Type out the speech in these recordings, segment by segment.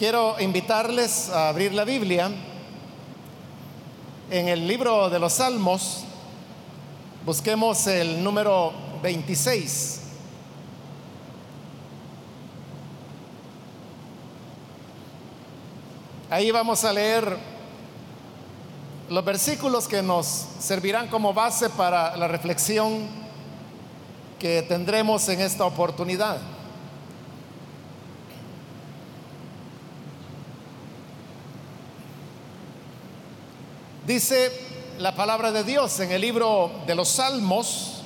Quiero invitarles a abrir la Biblia en el libro de los Salmos. Busquemos el número 26. Ahí vamos a leer los versículos que nos servirán como base para la reflexión que tendremos en esta oportunidad. Dice la palabra de Dios en el libro de los Salmos,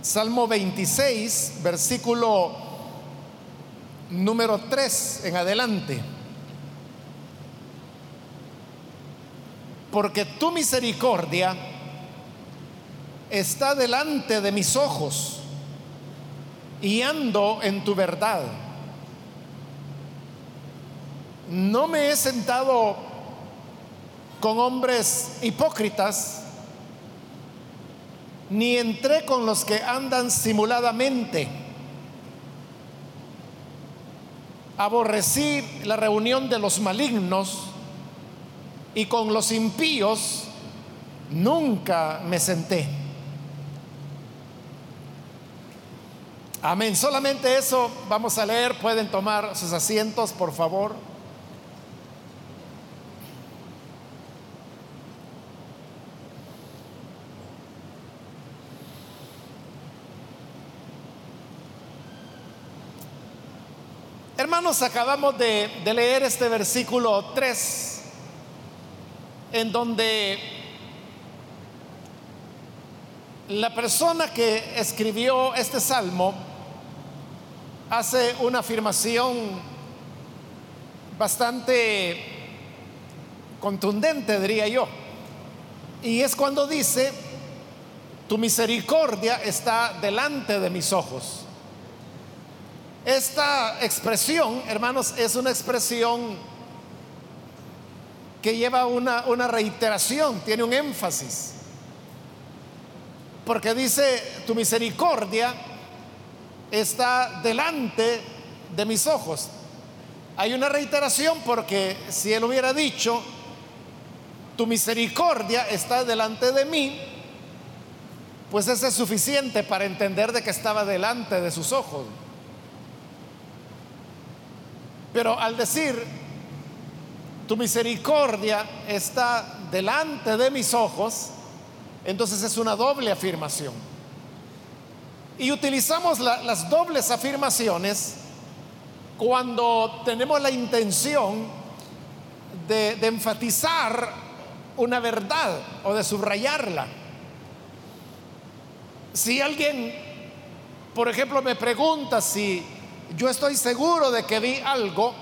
Salmo 26, versículo número 3 en adelante. Porque tu misericordia está delante de mis ojos y ando en tu verdad. No me he sentado con hombres hipócritas, ni entré con los que andan simuladamente. Aborrecí la reunión de los malignos y con los impíos nunca me senté. Amén. Solamente eso vamos a leer. Pueden tomar sus asientos, por favor. Hermanos, acabamos de, leer este versículo 3, en donde la persona que escribió este salmo hace una afirmación bastante contundente, diría yo. Y es cuando dice, tu misericordia está delante de mis ojos. Esta expresión, hermanos, es una expresión que lleva una, una reiteración, tiene un énfasis. Porque dice, tu misericordia está delante de mis ojos. Hay una reiteración porque si él hubiera dicho, tu misericordia está delante de mí, pues ese es suficiente para entender de que estaba delante de sus ojos. Pero al decir, tu misericordia está delante de mis ojos, entonces es una doble afirmación. Y utilizamos las dobles afirmaciones cuando tenemos la intención de, enfatizar una verdad o de subrayarla. Si alguien, por ejemplo, me pregunta si yo estoy seguro de que vi algo,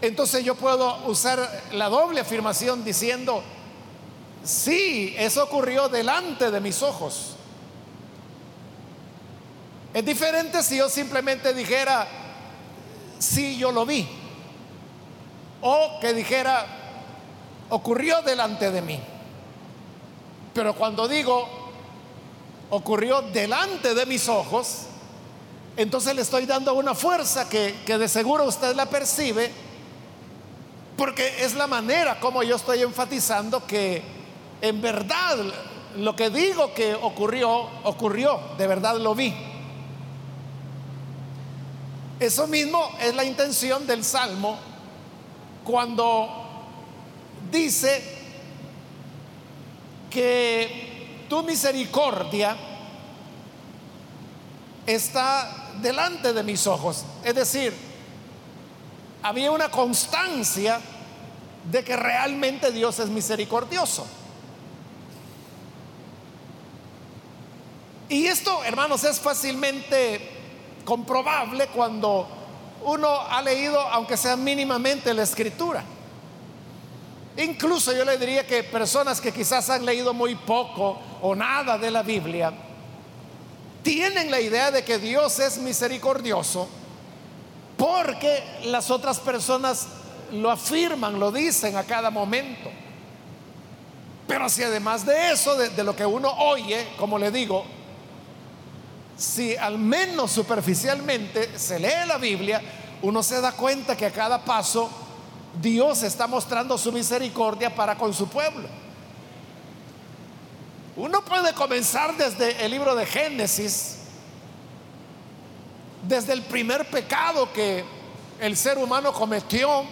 entonces yo puedo usar la doble afirmación diciendo, sí, eso ocurrió delante de mis ojos. Es diferente si yo simplemente dijera, sí, yo lo vi. O que dijera, ocurrió delante de mí. Pero cuando digo, ocurrió delante de mis ojos, entonces le estoy dando una fuerza que, de seguro usted la percibe, porque es la manera como yo estoy enfatizando que en verdad lo que digo que ocurrió, ocurrió, de verdad lo vi. Eso mismo es la intención del Salmo cuando dice que tu misericordia está delante de mis ojos. Es decir, había una constancia de que realmente Dios es misericordioso. Y esto, hermanos, es fácilmente comprobable cuando uno ha leído, aunque sea mínimamente, la escritura. Incluso yo le diría que personas que quizás han leído muy poco o nada de la Biblia, tienen la idea de que Dios es misericordioso porque las otras personas lo afirman, lo dicen a cada momento. Pero si además de eso, de, lo que uno oye, como le digo, si al menos superficialmente se lee la Biblia, uno se da cuenta que a cada paso Dios está mostrando su misericordia para con su pueblo. Uno puede comenzar desde el libro de Génesis, desde el primer pecado que el ser humano cometió,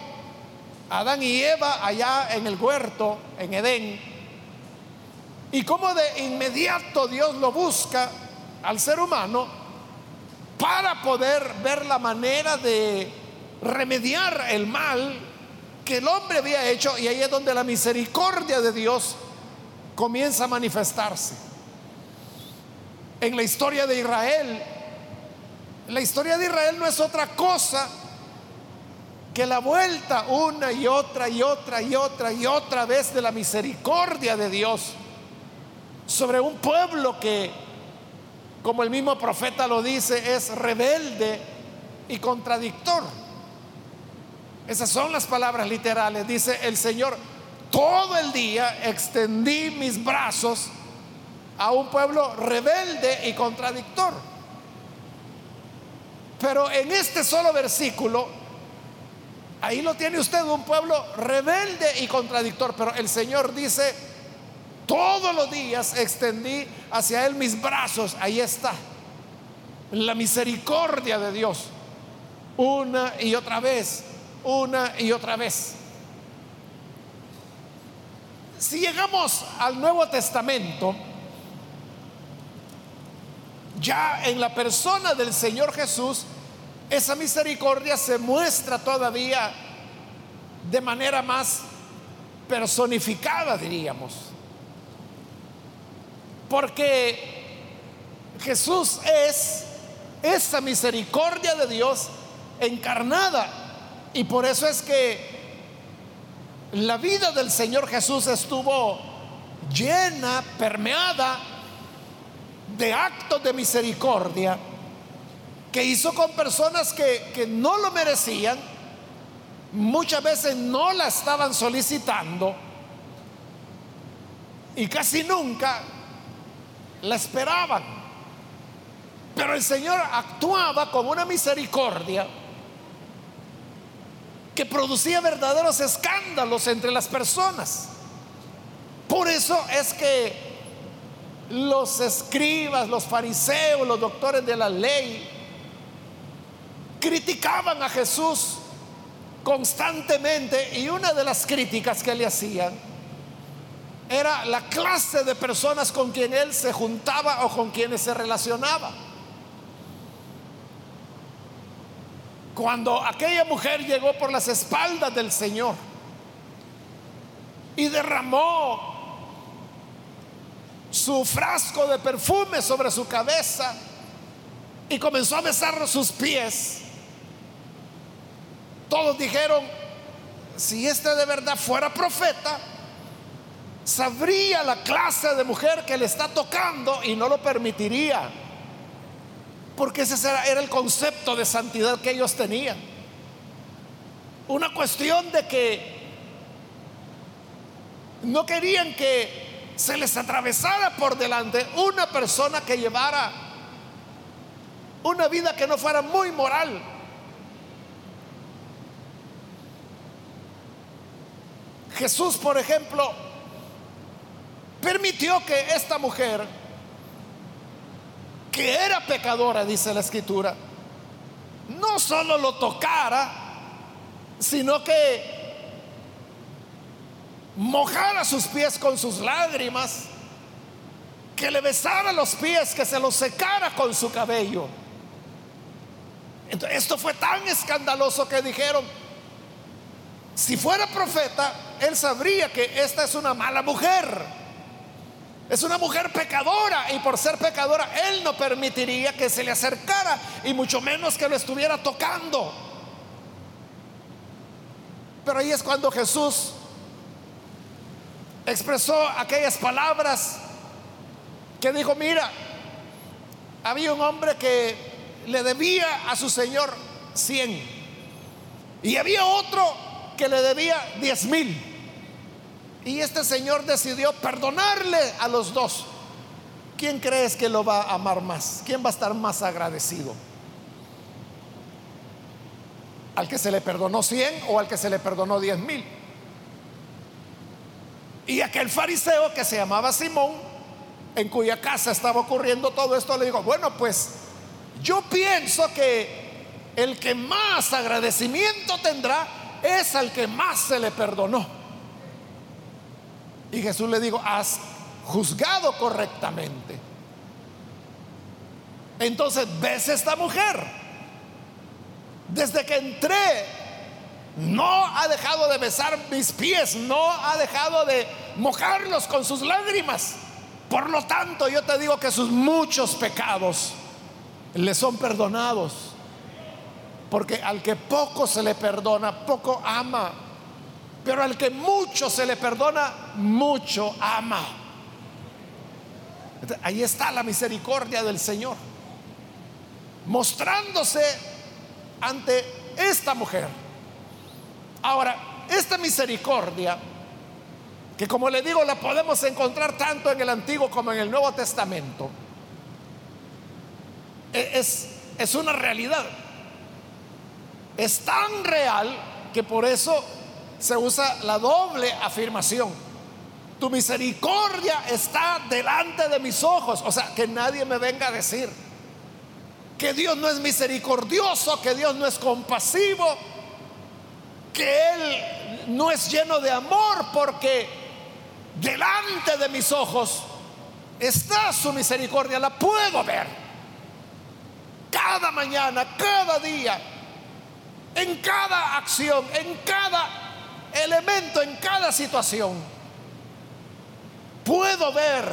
Adán y Eva allá en el huerto, en Edén, y cómo de inmediato Dios lo busca al ser humano para poder ver la manera de remediar el mal que el hombre había hecho, y ahí es donde la misericordia de Dios comienza a manifestarse. En la historia de Israel, la historia de Israel no es otra cosa que la vuelta una y otra y otra y otra y otra vez de la misericordia de Dios sobre un pueblo que, como el mismo profeta lo dice, es rebelde y contradictor. Esas son las palabras literales. Dice el Señor, todo el día extendí mis brazos a un pueblo rebelde y contradictor. Pero en este solo versículo, ahí lo tiene usted, un pueblo rebelde y contradictor. Pero el Señor dice, todos los días extendí hacia Él mis brazos. Ahí está. La misericordia de Dios. Una y otra vez. Una y otra vez. Si llegamos al Nuevo Testamento, ya en la persona del Señor Jesús, esa misericordia se muestra todavía de manera más personificada, diríamos. Porque Jesús es esa misericordia de Dios encarnada. Y por eso es que la vida del Señor Jesús estuvo llena, permeada de actos de misericordia que hizo con personas que, que no lo merecían, muchas veces no la estaban solicitando y casi nunca la esperaban. Pero el Señor actuaba con una misericordia que producía verdaderos escándalos entre las personas. Por eso es que los escribas, los fariseos, los doctores de la ley, criticaban a Jesús constantemente y una de las críticas que le hacían era la clase de personas con quien él se juntaba o con quienes se relacionaba. Cuando aquella mujer llegó por las espaldas del Señor y derramó su frasco de perfume sobre su cabeza y comenzó a besar sus pies, todos dijeron, si este de verdad fuera profeta, sabría la clase de mujer que le está tocando y no lo permitiría. Porque ese era el concepto de santidad que ellos tenían. Una cuestión de que no querían que se les atravesara por delante una persona que llevara una vida que no fuera muy moral. Jesús, por ejemplo, permitió que esta mujer que era pecadora, dice la escritura, no solo lo tocara, sino que mojara sus pies con sus lágrimas, que le besara los pies, que se los secara con su cabello. Esto fue tan escandaloso que dijeron, si fuera profeta, él sabría que esta es una mala mujer. Es una mujer pecadora y por ser pecadora él no permitiría que se le acercara y mucho menos que lo estuviera tocando. Pero ahí es cuando Jesús expresó aquellas palabras que dijo, mira, había un hombre que le debía a su Señor 100 y había otro que le debía 10 mil. Y este Señor decidió perdonarle a los dos. ¿Quién crees que lo va a amar más? ¿Quién va a estar más agradecido? al que se le perdonó 100 o al que se le perdonó 10 mil. Y aquel fariseo que se llamaba Simón, en cuya casa estaba ocurriendo todo esto, le dijo, bueno, pues yo pienso que el que más agradecimiento tendrá es al que más se le perdonó. Y Jesús le dijo, has juzgado correctamente. Entonces, ves esta mujer. Desde que entré, no ha dejado de besar mis pies, no ha dejado de mojarlos con sus lágrimas. Por lo tanto, yo te digo que sus muchos pecados le son perdonados. Porque al que poco se le perdona, poco ama. Pero al que mucho se le perdona, mucho ama. Ahí está la misericordia del Señor. Mostrándose ante esta mujer. Ahora, esta misericordia, que como le digo, la podemos encontrar tanto en el Antiguo como en el Nuevo Testamento, e, es, es una realidad. Es tan real que por eso se usa la doble afirmación. Tu misericordia está delante de mis ojos. O sea, que nadie me venga a decir que Dios no es misericordioso, que Dios no es compasivo, que Él no es lleno de amor, porque delante de mis ojos está su misericordia, la puedo ver. Cada mañana, cada día, en cada acción, en cada elemento, en cada situación, puedo ver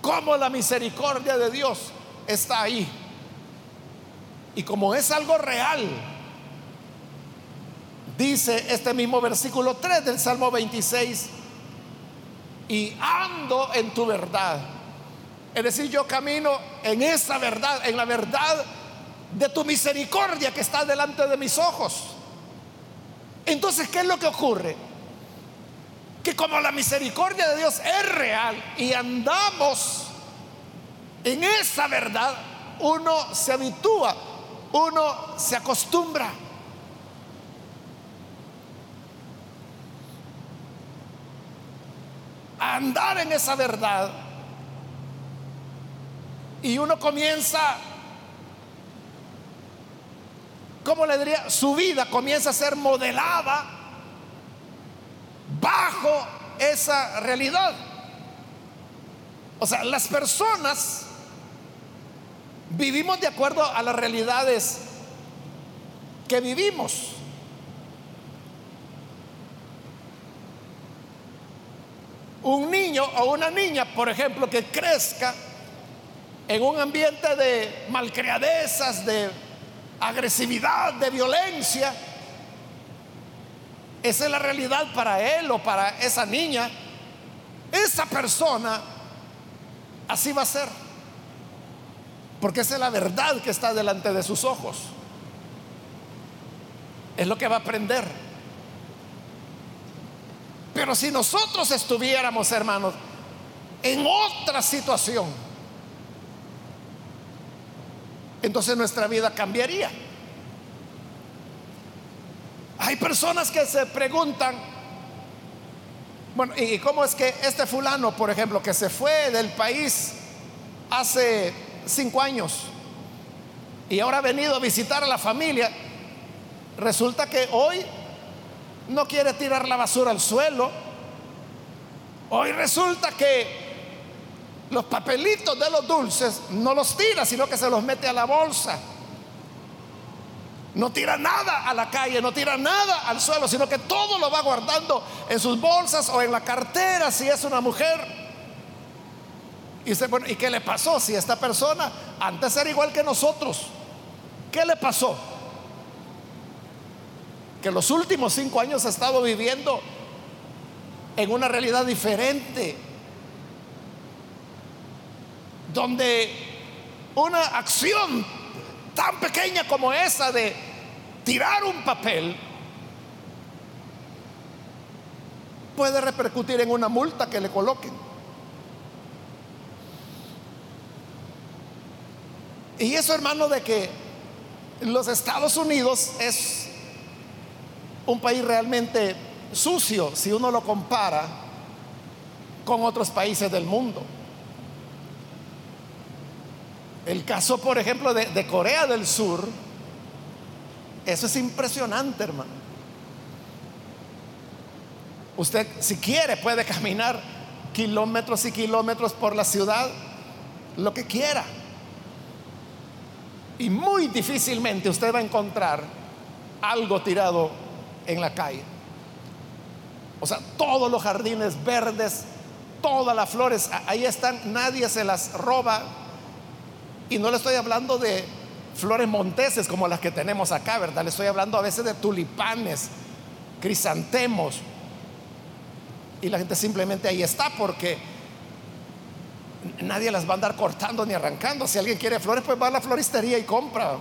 cómo la misericordia de Dios está ahí. Y como es algo real, dice este mismo versículo 3 del Salmo 26, y ando en tu verdad. Es decir, yo camino en esa verdad, en la verdad de tu misericordia que está delante de mis ojos. Entonces, ¿qué es lo que ocurre? Que como la misericordia de Dios es real y andamos en esa verdad, uno se habitúa, uno se acostumbra. A andar en esa verdad y uno comienza ¿cómo le diría? Su vida comienza a ser modelada bajo esa realidad. O sea, las personas vivimos de acuerdo a las realidades que vivimos. Un niño o una niña, por ejemplo, que crezca en un ambiente de malcriadezas, de agresividad, de violencia. Esa es la realidad para él o para esa niña. Esa persona así va a ser. Porque esa es la verdad que está delante de sus ojos. Es lo que va a aprender. Pero si nosotros estuviéramos, hermanos, en otra situación, entonces nuestra vida cambiaría. Hay personas que se preguntan, bueno, ¿y cómo es que este fulano, por ejemplo, que se fue del país hace cinco años y ahora ha venido a visitar a la familia, resulta que hoy no quiere tirar la basura al suelo, hoy resulta que los papelitos de los dulces no los tira, sino que se los mete a la bolsa. No tira nada a la calle, no tira nada al suelo, sino que todo lo va guardando en sus bolsas o en la cartera si es una mujer. Y dice, bueno, ¿y qué le pasó si esta persona antes era igual que nosotros? ¿Qué le pasó? Que los últimos cinco años ha estado viviendo en una realidad diferente donde una acción tan pequeña como esa de tirar un papel puede repercutir en una multa que le coloquen. Y eso, hermano, de que los Estados Unidos es un país realmente sucio si uno lo compara con otros países del mundo. El caso, por ejemplo, de, Corea del Sur, eso es impresionante, hermano. Usted, si quiere, puede caminar kilómetros y kilómetros por la ciudad, lo que quiera. Y muy difícilmente usted va a encontrar algo tirado en la calle. O sea, todos los jardines verdes, todas las flores, ahí están, nadie se las roba. Y no le estoy hablando de flores monteses como las que tenemos acá, ¿verdad? Le estoy hablando a veces de tulipanes, crisantemos. Y la gente simplemente ahí está porque nadie las va a andar cortando ni arrancando. Si alguien quiere flores, pues va a la floristería y compra.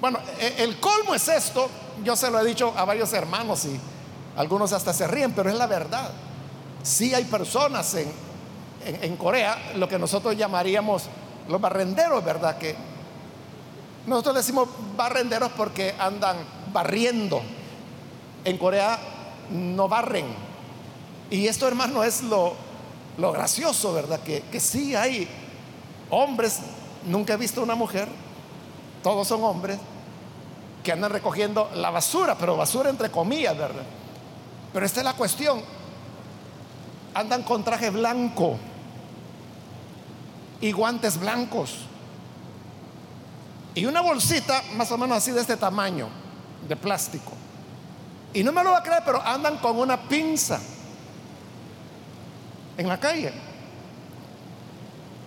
Bueno, e, el colmo es esto. Yo se lo he dicho a varios hermanos y algunos hasta se ríen, pero es la verdad. Sí hay personas en, en, Corea, lo que nosotros llamaríamos los barrenderos, ¿verdad? Que nosotros decimos barrenderos porque andan barriendo. En Corea no barren. Y esto, hermano, es lo, lo gracioso, ¿verdad? Que, que sí hay hombres, nunca he visto una mujer, todos son hombres, que andan recogiendo la basura, pero basura entre comillas, ¿verdad? Pero esta es la cuestión. Andan con traje blanco y guantes blancos. Y una bolsita más o menos así de este tamaño, de plástico. Y no me lo va a creer, pero andan con una pinza en la calle.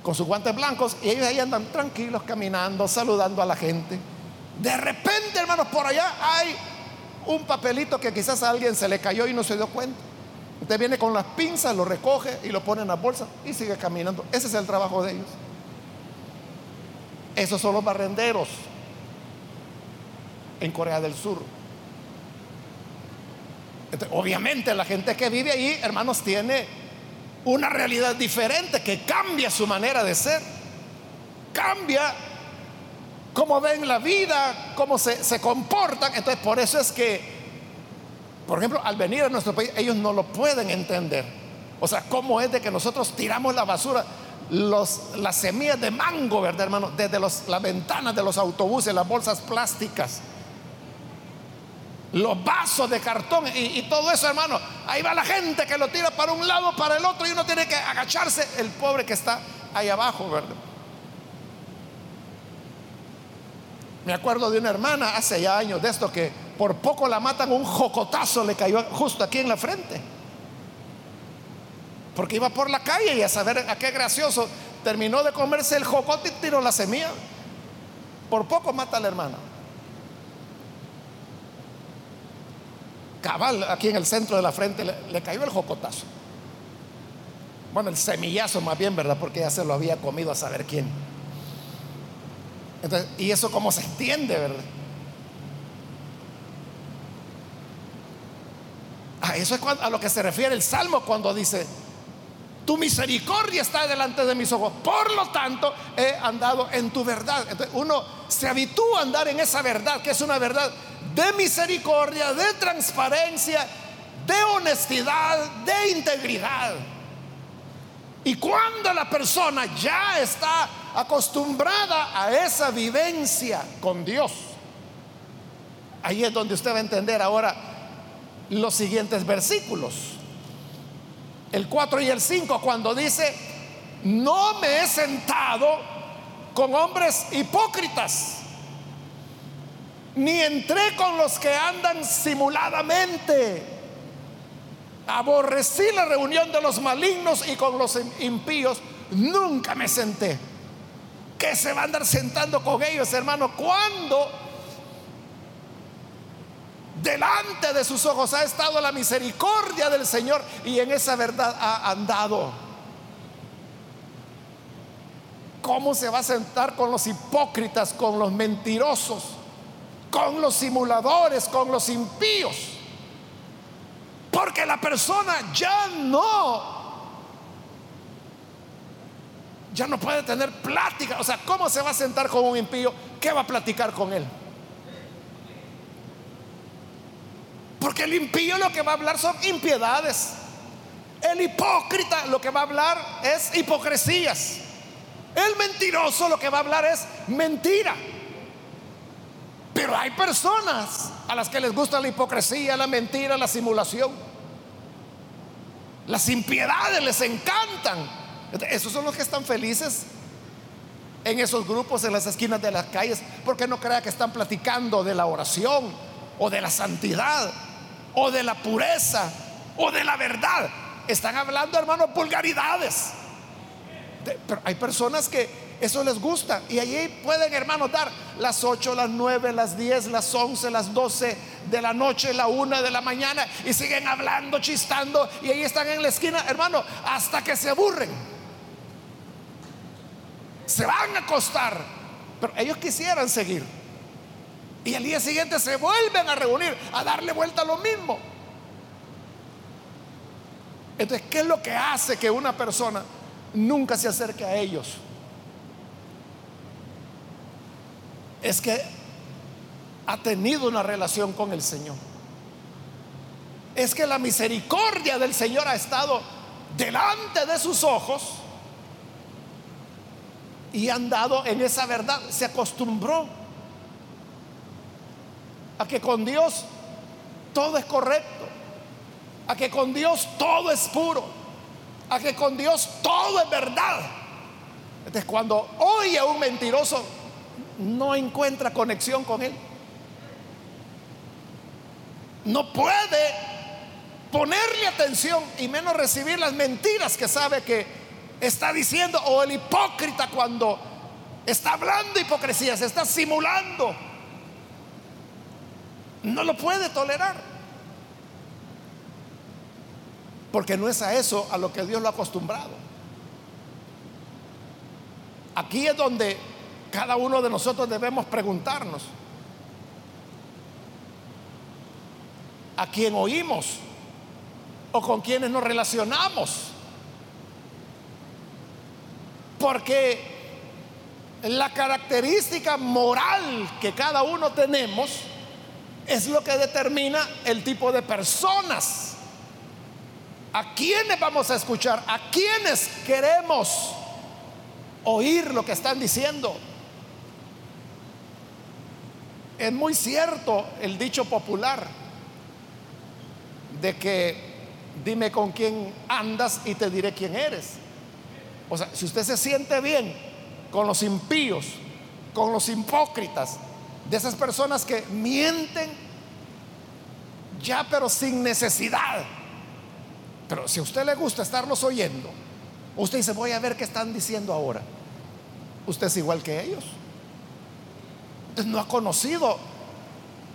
Con sus guantes blancos y ellos ahí andan tranquilos, caminando, saludando a la gente. De repente, hermanos, por allá hay un papelito que quizás a alguien se le cayó y no se dio cuenta. Usted viene con las pinzas, lo recoge y lo pone en la bolsa y sigue caminando. Ese es el trabajo de ellos. Esos son los barrenderos en Corea del Sur. obviamente la gente que vive ahí, hermanos, tiene una realidad diferente que cambia su manera de ser. Cambia cómo ven la vida, cómo se, se comportan. Entonces, por eso es que, por ejemplo, al venir a nuestro país, ellos no lo pueden entender. O sea, cómo es de que nosotros tiramos la basura, los, las semillas de mango, ¿verdad, hermano? Desde los, las ventanas de los autobuses, las bolsas plásticas, los vasos de cartón y, y todo eso, hermano. Ahí va la gente que lo tira para un lado, para el otro, y uno tiene que agacharse, el pobre que está ahí abajo, ¿verdad? Me acuerdo de una hermana hace ya años de esto que por poco la matan, un jocotazo le cayó justo aquí en la frente. Porque iba por la calle y a saber a qué gracioso terminó de comerse el jocote y tiró la semilla. Por poco mata a la hermana. Cabal, aquí en el centro de la frente le, cayó el jocotazo. Bueno, el semillazo más bien, ¿verdad? Porque ya se lo había comido a saber quién. ¿y eso cómo se entiende, verdad? A eso es a lo que se refiere el Salmo cuando dice, tu misericordia está delante de mis ojos, por lo tanto he andado en tu verdad. Entonces uno se habitúa a andar en esa verdad, que es una verdad de misericordia, de transparencia, de honestidad, de integridad. Y cuando la persona ya está acostumbrada a esa vivencia con Dios, ahí es donde usted va a entender ahora los siguientes versículos. El 4 y el 5 cuando dice, no me he sentado con hombres hipócritas, ni entré con los que andan simuladamente. Aborrecí la reunión de los malignos y con los impíos nunca me senté. ¿Qué se va a andar sentando con ellos, hermano? Cuando delante de sus ojos ha estado la misericordia del Señor y en esa verdad ha andado. ¿Cómo se va a sentar con los hipócritas, con los mentirosos, con los simuladores, con los impíos? Porque la persona ya no ya no puede tener plática. O sea, ¿cómo se va a sentar con un impío? ¿Qué va a platicar con él? El impío lo que va a hablar son impiedades. El hipócrita lo que va a hablar es hipocresías. El mentiroso lo que va a hablar es mentira. Pero hay personas a las que les gusta la hipocresía, la mentira, la simulación. Las impiedades les encantan. Esos son los que están felices en esos grupos, en las esquinas de las calles, porque no crea que están platicando de la oración o de la santidad o de la pureza o de la verdad. Están hablando, hermanos, vulgaridades. pero hay personas que eso les gusta y allí pueden, hermanos, dar las 8, las 9, las 10, las 11, las 12 de la noche, la 1 de la mañana y siguen hablando, chistando y ahí están en la esquina, hermano, hasta que se aburren. Se van a acostar, pero ellos quisieran seguir. Y al día siguiente se vuelven a reunir, a darle vuelta a lo mismo. Entonces, ¿qué es lo que hace que una persona nunca se acerque a ellos? Es que ha tenido una relación con el Señor. Es que la misericordia del Señor ha estado delante de sus ojos y ha andado en esa verdad. Se acostumbró a que con Dios todo es correcto, a que con Dios todo es puro, a que con Dios todo es verdad. Entonces cuando oye a un mentiroso, no encuentra conexión con él. No puede ponerle atención y menos recibir las mentiras que sabe que está diciendo o el hipócrita cuando está hablando hipocresía, se está simulando no lo puede tolerar. Porque no es a eso a lo que Dios lo ha acostumbrado. Aquí es donde cada uno de nosotros debemos preguntarnos, ¿a quién oímos? ¿O con quienes nos relacionamos? Porque la característica moral que cada uno tenemos es lo que determina el tipo de personas. ¿A quiénes vamos a escuchar? ¿A quiénes queremos oír lo que están diciendo? Es muy cierto el dicho popular de que dime con quién andas y te diré quién eres. O sea, si usted se siente bien con los impíos, con los hipócritas, de esas personas que mienten ya pero sin necesidad. Pero si a usted le gusta estarlos oyendo, usted dice, voy a ver qué están diciendo ahora. Usted es igual que ellos. No ha conocido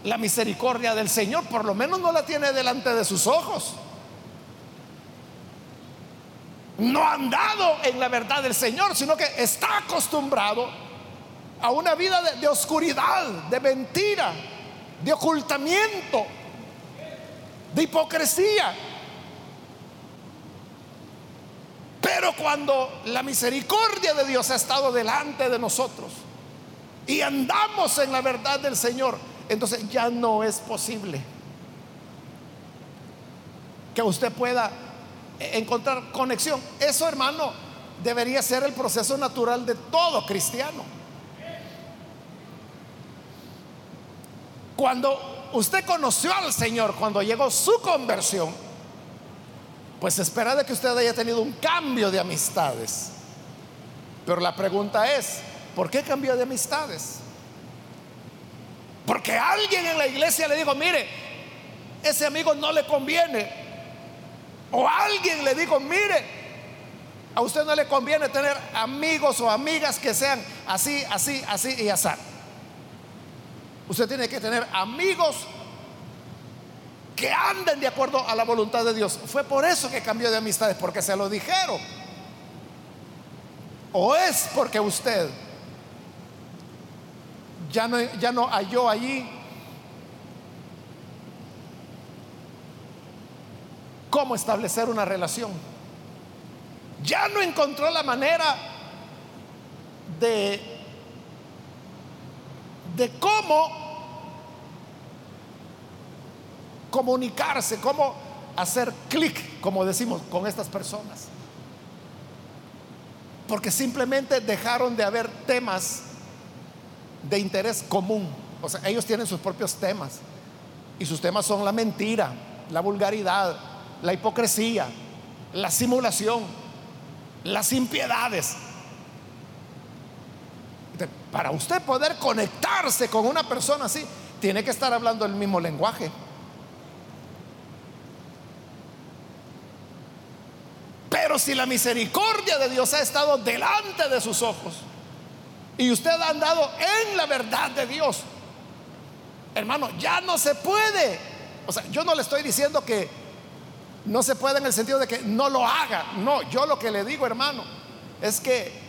la misericordia del Señor, por lo menos no la tiene delante de sus ojos. No ha andado en la verdad del Señor, sino que está acostumbrado a una vida de, oscuridad, de mentira, de ocultamiento, de hipocresía. Pero cuando la misericordia de Dios ha estado delante de nosotros y andamos en la verdad del Señor, entonces ya no es posible que usted pueda encontrar conexión. Eso, hermano, debería ser el proceso natural de todo cristiano. Cuando usted conoció al Señor, cuando llegó su conversión, pues espera de que usted haya tenido un cambio de amistades. Pero la pregunta es, ¿por qué cambió de amistades? Porque alguien en la iglesia le dijo, mire, ese amigo no le conviene. O alguien le dijo, mire, a usted no le conviene tener amigos o amigas que sean así, así, así y así. Usted tiene que tener amigos que anden de acuerdo a la voluntad de Dios. Fue por eso que cambió de amistades, porque se lo dijeron. O es porque usted ya no, ya no halló allí cómo establecer una relación. Ya no encontró la manera de, de cómo comunicarse, cómo hacer clic, como decimos, con estas personas. Porque simplemente dejaron de haber temas de interés común. O sea, ellos tienen sus propios temas. Y sus temas son la mentira, la vulgaridad, la hipocresía, la simulación, las impiedades. Para usted poder conectarse con una persona así, tiene que estar hablando el mismo lenguaje. Pero si la misericordia de Dios ha estado delante de sus ojos y usted ha andado en la verdad de Dios, hermano, ya no se puede. O sea, yo no le estoy diciendo que no se puede en el sentido de que no lo haga. No, yo lo que le digo, hermano, es que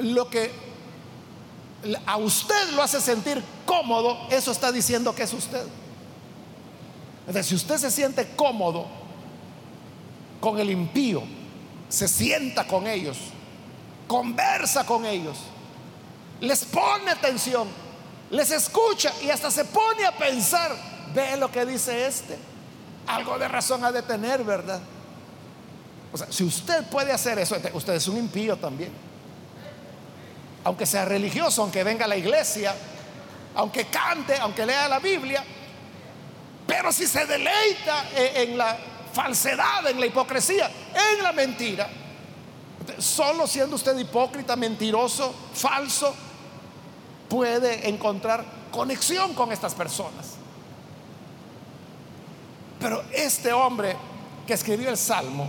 lo que a usted lo hace sentir cómodo, eso está diciendo que es usted. Si usted se siente cómodo con el impío, se sienta con ellos, conversa con ellos, les pone atención, les escucha y hasta se pone a pensar, ve lo que dice este, algo de razón ha de tener, ¿verdad? O sea, si usted puede hacer eso, usted es un impío también. Aunque sea religioso, aunque venga a la iglesia, aunque cante, aunque lea la Biblia, pero si se deleita en la falsedad, en la hipocresía, en la mentira. Solo siendo usted hipócrita, mentiroso, falso, puede encontrar conexión con estas personas. Pero este hombre que escribió el Salmo,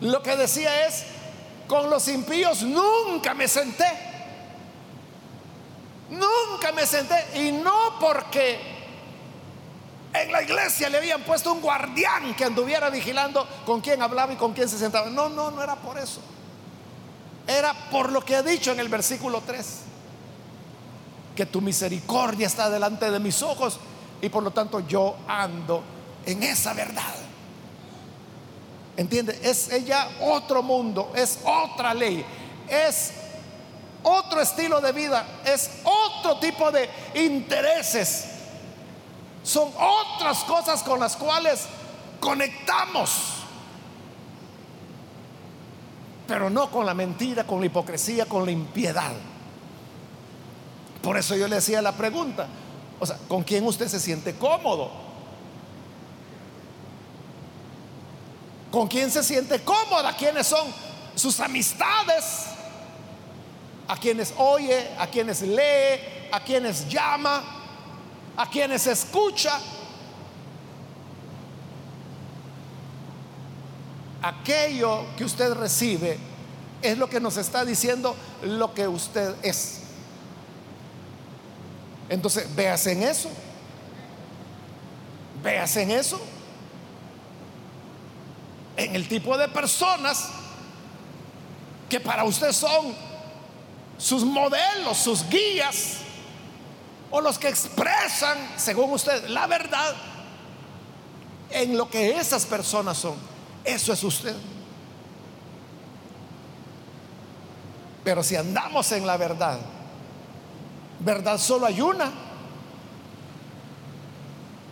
lo que decía es, con los impíos nunca me senté. Nunca me senté. Y no porque en la iglesia le habían puesto un guardián que anduviera vigilando con quién hablaba y con quién se sentaba. No, no, no era por eso. Era por lo que ha dicho en el versículo 3. Que tu misericordia está delante de mis ojos y por lo tanto yo ando en esa verdad. ¿Entiende? Es ella otro mundo, es otra ley, es otro estilo de vida, es otro tipo de intereses son otras cosas con las cuales conectamos. Pero no con la mentira, con la hipocresía, con la impiedad. Por eso yo le hacía la pregunta, o sea, ¿con quién usted se siente cómodo? ¿Con quién se siente cómoda? ¿Quiénes son sus amistades? ¿A quienes oye? ¿A quienes lee? ¿A quienes llama? a quienes escucha. Aquello que usted recibe es lo que nos está diciendo lo que usted es. Entonces, véase en eso. Véase en eso. En el tipo de personas que para usted son sus modelos, sus guías o los que expresan, según usted, la verdad en lo que esas personas son. Eso es usted. Pero si andamos en la verdad, verdad solo hay una.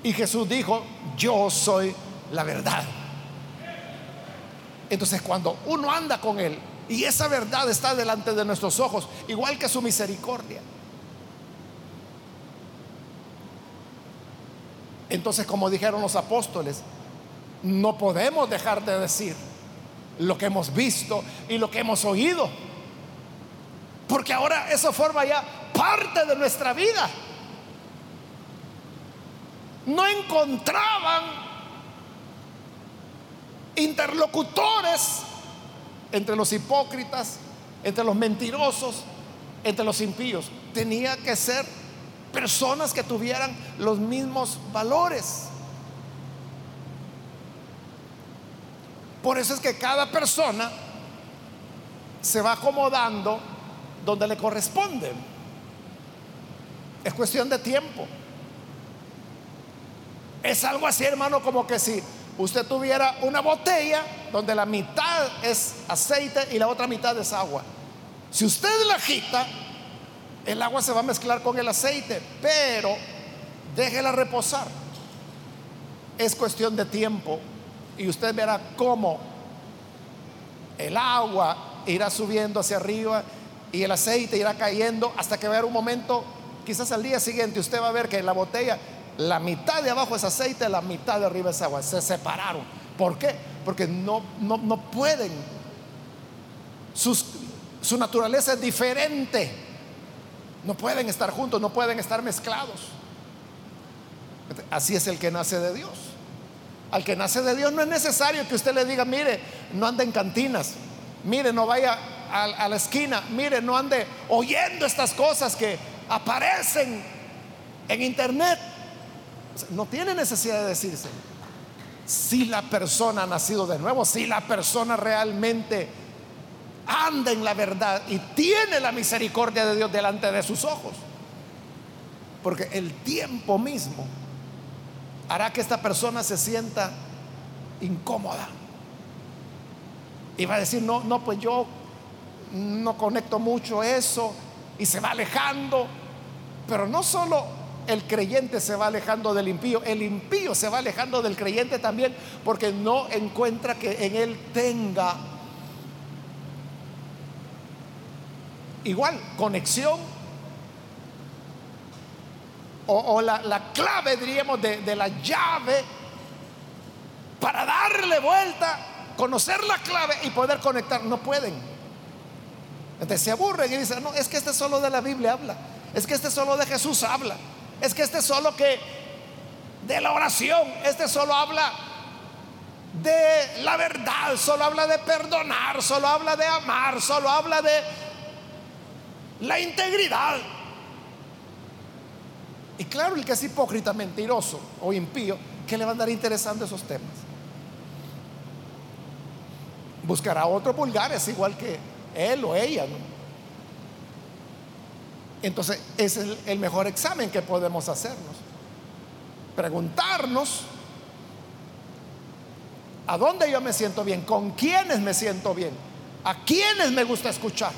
Y Jesús dijo, yo soy la verdad. Entonces cuando uno anda con Él y esa verdad está delante de nuestros ojos, igual que su misericordia, Entonces, como dijeron los apóstoles, no podemos dejar de decir lo que hemos visto y lo que hemos oído. Porque ahora eso forma ya parte de nuestra vida. No encontraban interlocutores entre los hipócritas, entre los mentirosos, entre los impíos. Tenía que ser personas que tuvieran los mismos valores. Por eso es que cada persona se va acomodando donde le corresponde. Es cuestión de tiempo. Es algo así, hermano, como que si usted tuviera una botella donde la mitad es aceite y la otra mitad es agua. Si usted la agita, el agua se va a mezclar con el aceite, pero déjela reposar. Es cuestión de tiempo y usted verá cómo el agua irá subiendo hacia arriba y el aceite irá cayendo hasta que va un momento, quizás al día siguiente, usted va a ver que la botella la mitad de abajo es aceite, la mitad de arriba es agua. Se separaron. ¿Por qué? Porque no, no, no pueden. su naturaleza es diferente. No pueden estar juntos, no pueden estar mezclados. Así es el que nace de Dios. Al que nace de Dios no es necesario que usted le diga, mire, no ande en cantinas, mire, no vaya a, la esquina, mire, no ande oyendo estas cosas que aparecen en internet. No tiene necesidad de decirse. Si la persona ha nacido de nuevo, si la persona realmente anda en la verdad y tiene la misericordia de Dios delante de sus ojos. Porque el tiempo mismo hará que esta persona se sienta incómoda. Y va a decir, no, no, pues yo no conecto mucho eso y se va alejando. Pero no solo el creyente se va alejando del impío, el impío se va alejando del creyente también porque no encuentra que en él tenga igual conexión o, la, clave, diríamos, de, de la llave para darle vuelta, conocer la clave y poder conectar. No pueden. Entonces se aburren y dicen, no, es que este solo de la Biblia habla, es que este solo de Jesús habla, es que este solo que de la oración, este solo habla de la verdad, solo habla de perdonar, solo habla de amar, solo habla de la integridad. Y claro, el que es hipócrita, mentiroso o impío, ¿qué le va a andar interesando esos temas? Buscará otros vulgares igual que él o ella. Entonces, ese es el mejor examen que podemos hacernos. Preguntarnos a dónde yo me siento bien, con quiénes me siento bien, a quiénes me gusta escuchar.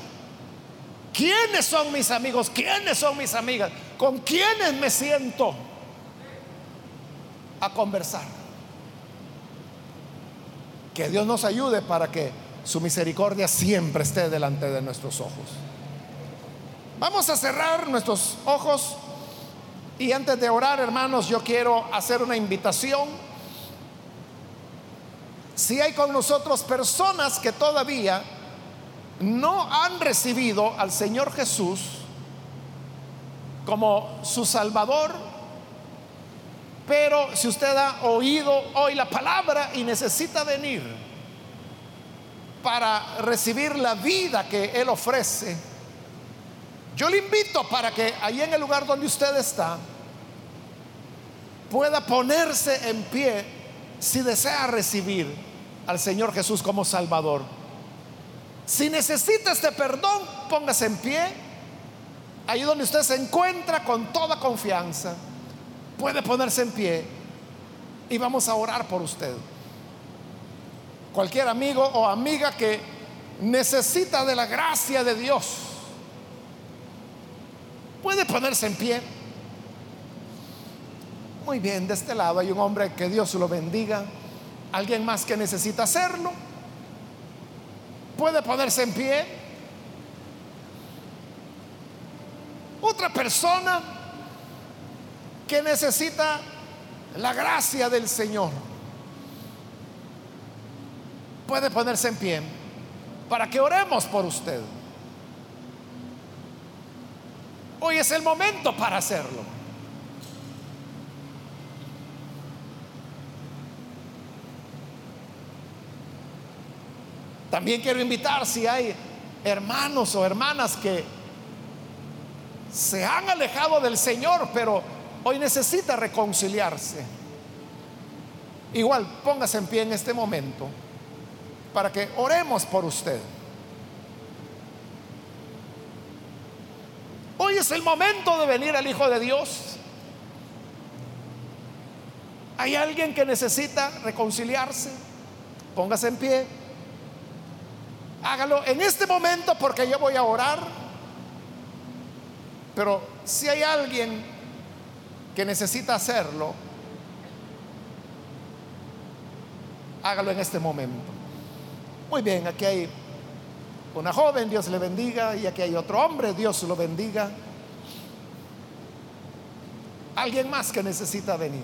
¿Quiénes son mis amigos? ¿Quiénes son mis amigas? ¿Con quiénes me siento a conversar? Que Dios nos ayude para que su misericordia siempre esté delante de nuestros ojos. Vamos a cerrar nuestros ojos y antes de orar, hermanos, yo quiero hacer una invitación. Si hay con nosotros personas que todavía no han recibido al Señor Jesús como su Salvador, pero si usted ha oído hoy la palabra y necesita venir para recibir la vida que Él ofrece, yo le invito para que ahí en el lugar donde usted está pueda ponerse en pie si desea recibir al Señor Jesús como Salvador. Si necesita este perdón, póngase en pie. Ahí donde usted se encuentra con toda confianza, puede ponerse en pie y vamos a orar por usted. Cualquier amigo o amiga que necesita de la gracia de Dios, puede ponerse en pie. Muy bien, de este lado hay un hombre que Dios lo bendiga. Alguien más que necesita hacerlo puede ponerse en pie. Otra persona que necesita la gracia del Señor puede ponerse en pie para que oremos por usted. Hoy es el momento para hacerlo. También quiero invitar si hay hermanos o hermanas que se han alejado del Señor, pero hoy necesita reconciliarse. Igual, póngase en pie en este momento para que oremos por usted. Es el momento de venir al Hijo de Dios. Hay alguien que necesita reconciliarse póngase en pie. Hágalo en este momento porque yo voy a orar. Pero si hay alguien que necesita hacerlo, hágalo en este momento. Muy bien, aquí hay una joven, Dios le bendiga, y aquí hay otro hombre, Dios lo bendiga. Alguien más que necesita venir.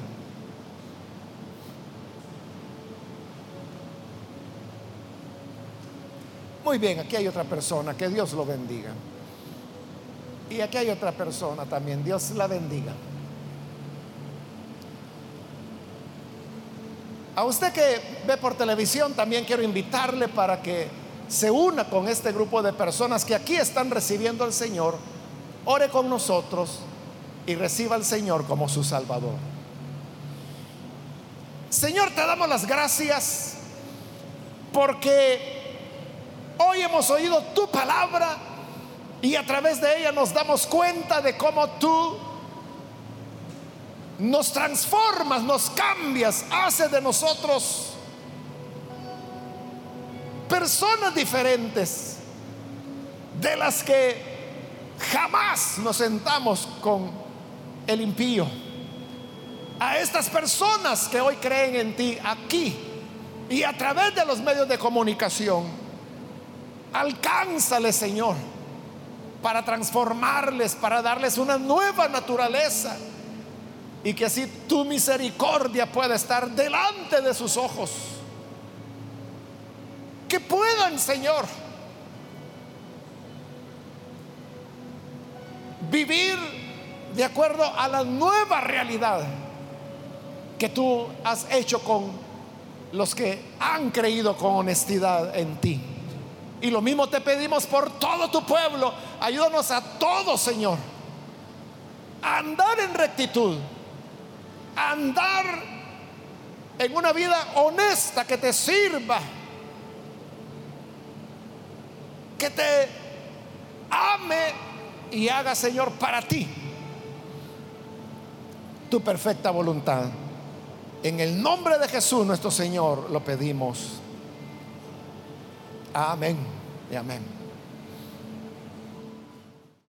Muy bien, aquí hay otra persona, que Dios lo bendiga. Y aquí hay otra persona también, Dios la bendiga. A usted que ve por televisión, también quiero invitarle para que se una con este grupo de personas que aquí están recibiendo al Señor, ore con nosotros y reciba al Señor como su Salvador. Señor, te damos las gracias porque hoy hemos oído tu palabra y a través de ella nos damos cuenta de cómo tú nos transformas, nos cambias, hace de nosotros personas diferentes de las que jamás nos sentamos con el impío. A estas personas que hoy creen en ti aquí y a través de los medios de comunicación, alcánzale Señor para transformarles, para darles una nueva naturaleza y que así tu misericordia pueda estar delante de sus ojos. Que puedan, Señor, vivir de acuerdo a la nueva realidad que tú has hecho con los que han creído con honestidad en ti. Y lo mismo te pedimos por todo tu pueblo. Ayúdanos a todos, Señor, a andar en rectitud andar en una vida honesta que te sirva, que te ame y haga, Señor, para ti tu perfecta voluntad. En el nombre de Jesús nuestro Señor lo pedimos. Amén y amén.